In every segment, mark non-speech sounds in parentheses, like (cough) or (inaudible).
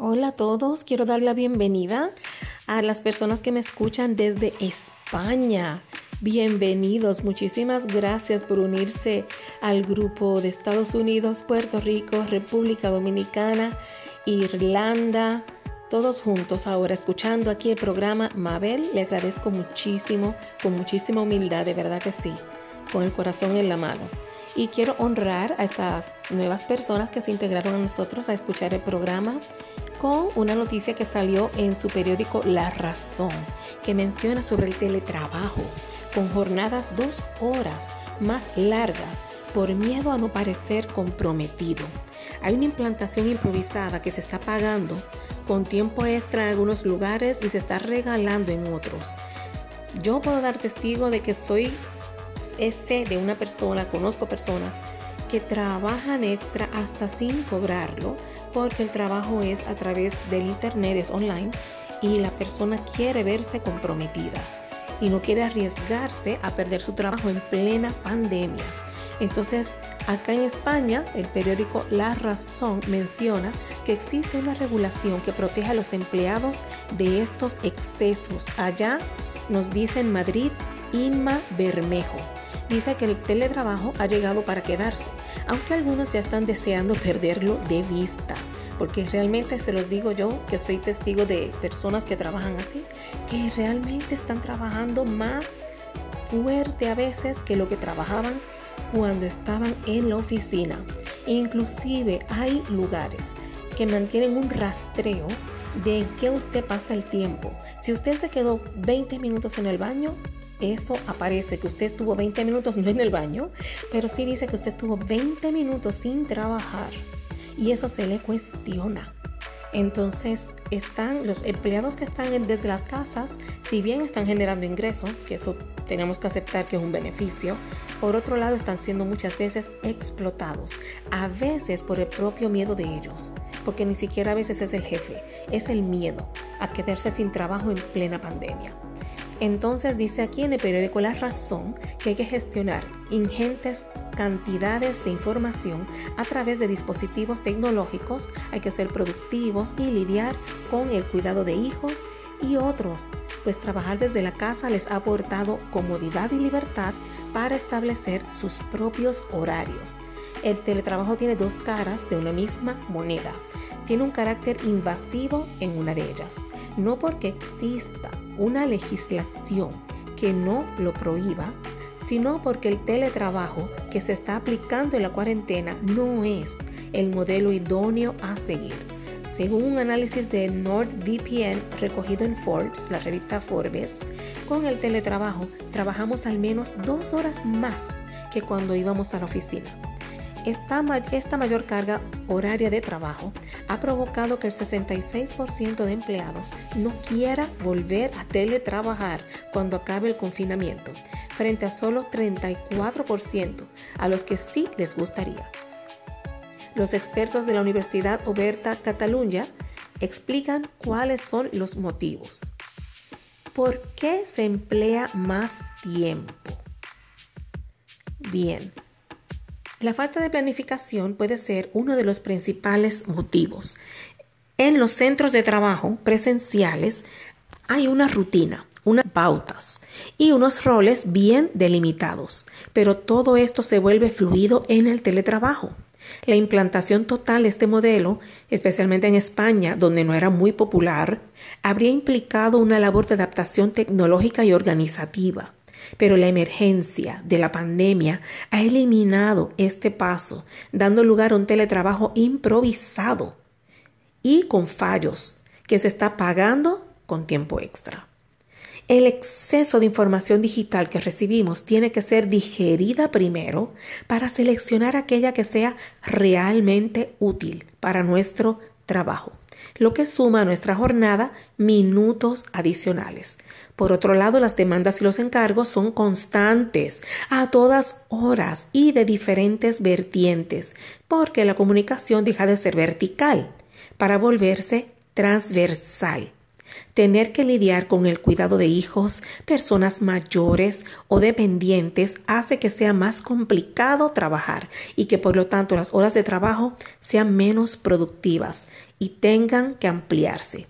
Hola a todos, quiero dar la bienvenida a las personas que me escuchan desde España. Bienvenidos, muchísimas gracias por unirse al grupo de Estados Unidos, Puerto Rico, República Dominicana, Irlanda, todos juntos ahora escuchando aquí el programa Mabel. Le agradezco muchísimo, con muchísima humildad, de verdad que sí, con el corazón en la mano. Y quiero honrar a estas nuevas personas que se integraron a nosotros a escuchar el programa con una noticia que salió en su periódico La Razón, que menciona sobre el teletrabajo, con jornadas dos horas más largas por miedo a no parecer comprometido. Hay una implantación improvisada que se está pagando con tiempo extra en algunos lugares y se está regalando en otros. Yo puedo dar testigo de que soy ese de una persona, conozco personas que trabajan extra hasta sin cobrarlo porque el trabajo es a través del internet, es online y la persona quiere verse comprometida y no quiere arriesgarse a perder su trabajo en plena pandemia. Entonces, acá en España, el periódico La Razón menciona que existe una regulación que protege a los empleados de estos excesos. Allá nos dice en Madrid Inma Bermejo dice que el teletrabajo ha llegado para quedarse, aunque algunos ya están deseando perderlo de vista. Porque realmente se los digo yo, que soy testigo de personas que trabajan así, que realmente están trabajando más fuerte a veces que lo que trabajaban cuando estaban en la oficina. Inclusive hay lugares que mantienen un rastreo de en qué usted pasa el tiempo. Si usted se quedó 20 minutos en el baño, eso aparece, que usted estuvo 20 minutos no en el baño, pero sí dice que usted estuvo 20 minutos sin trabajar y eso se le cuestiona. Entonces, están los empleados que están desde las casas, si bien están generando ingresos, que eso tenemos que aceptar que es un beneficio, por otro lado están siendo muchas veces explotados, a veces por el propio miedo de ellos, porque ni siquiera a veces es el jefe, es el miedo a quedarse sin trabajo en plena pandemia. Entonces dice aquí en el periódico La Razón que hay que gestionar ingentes cantidades de información a través de dispositivos tecnológicos, hay que ser productivos y lidiar con el cuidado de hijos y otros, pues trabajar desde la casa les ha aportado comodidad y libertad para establecer sus propios horarios. El teletrabajo tiene dos caras de una misma moneda. Tiene un carácter invasivo en una de ellas, no porque exista una legislación que no lo prohíba, sino porque el teletrabajo que se está aplicando en la cuarentena no es el modelo idóneo a seguir. Según un análisis de NordVPN recogido en Forbes, la revista Forbes, con el teletrabajo trabajamos al menos dos horas más que cuando íbamos a la oficina. Esta, mayor carga horaria de trabajo ha provocado que el 66% de empleados no quiera volver a teletrabajar cuando acabe el confinamiento, frente a solo 34% a los que sí les gustaría. Los expertos de la Universidad Oberta Catalunya explican cuáles son los motivos. ¿Por qué se emplea más tiempo? Bien, la falta de planificación puede ser uno de los principales motivos. En los centros de trabajo presenciales hay una rutina, unas pautas y unos roles bien delimitados, pero todo esto se vuelve fluido en el teletrabajo. La implantación total de este modelo, especialmente en España, donde no era muy popular, habría implicado una labor de adaptación tecnológica y organizativa. Pero la emergencia de la pandemia ha eliminado este paso, dando lugar a un teletrabajo improvisado y con fallos que se está pagando con tiempo extra. El exceso de información digital que recibimos tiene que ser digerida primero para seleccionar aquella que sea realmente útil para nuestro trabajo lo que suma a nuestra jornada minutos adicionales. Por otro lado, las demandas y los encargos son constantes, a todas horas y de diferentes vertientes, porque la comunicación deja de ser vertical para volverse transversal. tener que lidiar con el cuidado de hijos, personas mayores o dependientes hace que sea más complicado trabajar y que por lo tanto las horas de trabajo sean menos productivas y tengan que ampliarse.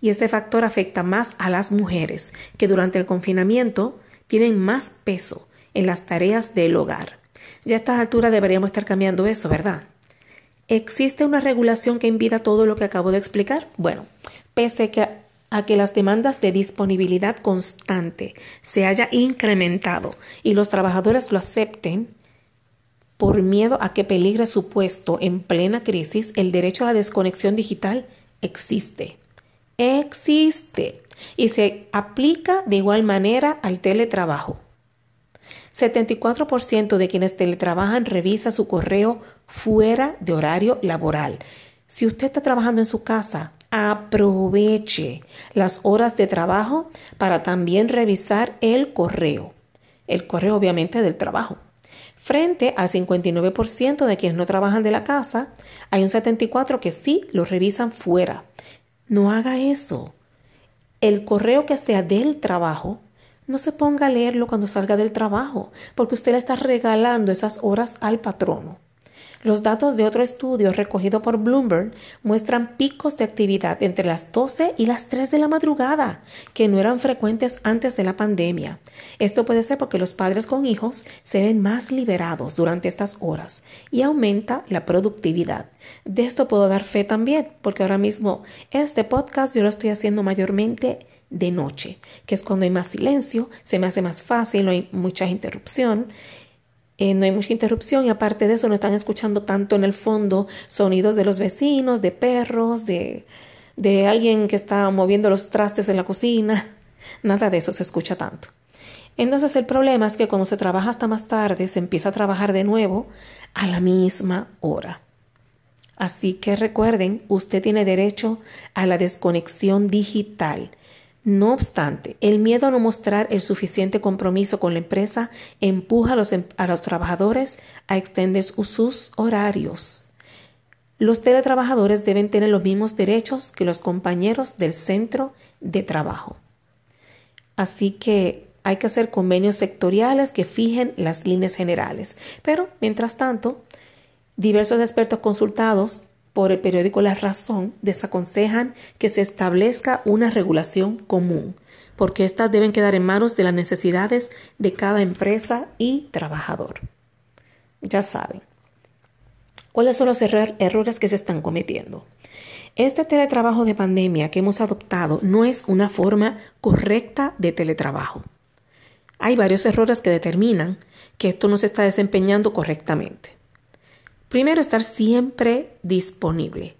Y este factor afecta más a las mujeres que durante el confinamiento tienen más peso en las tareas del hogar. Ya a estas alturas deberíamos estar cambiando eso, ¿verdad? ¿Existe una regulación que impida todo lo que acabo de explicar? Bueno, pese a que las demandas de disponibilidad constante se haya incrementado y los trabajadores lo acepten, por miedo a que peligre su puesto en plena crisis, el derecho a la desconexión digital existe. Existe y se aplica de igual manera al teletrabajo. 74% de quienes teletrabajan revisa su correo fuera de horario laboral. Si usted está trabajando en su casa, aproveche las horas de trabajo para también revisar el correo. El correo obviamente del trabajo. Frente al 59% de quienes no trabajan de la casa, hay un 74% que sí lo revisan fuera. No haga eso. El correo que sea del trabajo no se ponga a leerlo cuando salga del trabajo, porque usted le está regalando esas horas al patrono. Los datos de otro estudio recogido por Bloomberg muestran picos de actividad entre las 12 y las 3 de la madrugada, que no eran frecuentes antes de la pandemia. Esto puede ser porque los padres con hijos se ven más liberados durante estas horas y aumenta la productividad. De esto puedo dar fe también, porque ahora mismo este podcast yo lo estoy haciendo mayormente de noche, que es cuando hay más silencio, se me hace más fácil, no hay mucha interrupción. Eh, no hay mucha interrupción y aparte de eso no están escuchando tanto en el fondo sonidos de los vecinos, de perros, de, de alguien que está moviendo los trastes en la cocina. (laughs) Nada de eso se escucha tanto. Entonces el problema es que cuando se trabaja hasta más tarde, se empieza a trabajar de nuevo a la misma hora. Así que recuerden, usted tiene derecho a la desconexión digital no obstante, el miedo a no mostrar el suficiente compromiso con la empresa empuja a los, em, a los trabajadores a extender sus horarios. Los teletrabajadores deben tener los mismos derechos que los compañeros del centro de trabajo. Así que hay que hacer convenios sectoriales que fijen las líneas generales. Pero, mientras tanto, diversos expertos consultados por el periódico La Razón desaconsejan que se establezca una regulación común, porque éstas deben quedar en manos de las necesidades de cada empresa y trabajador. Ya saben. ¿Cuáles son los errores que se están cometiendo? Este teletrabajo de pandemia que hemos adoptado no es una forma correcta de teletrabajo. Hay varios errores que determinan que esto no se está desempeñando correctamente. Primero, estar siempre disponible.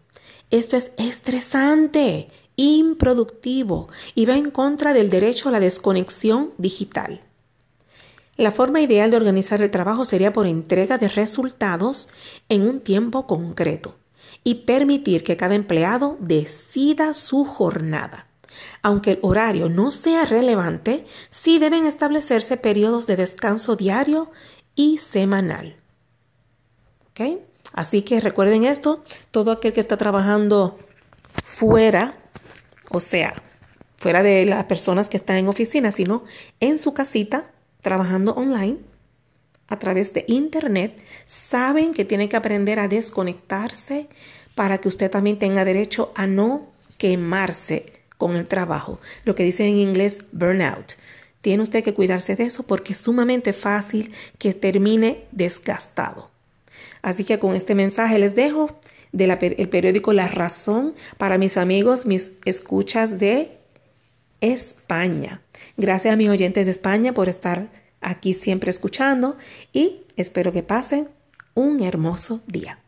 Esto es estresante, improductivo y va en contra del derecho a la desconexión digital. La forma ideal de organizar el trabajo sería por entrega de resultados en un tiempo concreto y permitir que cada empleado decida su jornada. Aunque el horario no sea relevante, sí deben establecerse periodos de descanso diario y semanal. Así que recuerden esto, todo aquel que está trabajando fuera, o sea, fuera de las personas que están en oficina, sino en su casita, trabajando online, a través de internet, saben que tienen que aprender a desconectarse para que usted también tenga derecho a no quemarse con el trabajo, lo que dice en inglés burnout. Tiene usted que cuidarse de eso porque es sumamente fácil que termine desgastado. Así que con este mensaje les dejo del periódico La Razón para mis amigos, mis escuchas de España. Gracias a mis oyentes de España por estar aquí siempre escuchando y espero que pasen un hermoso día.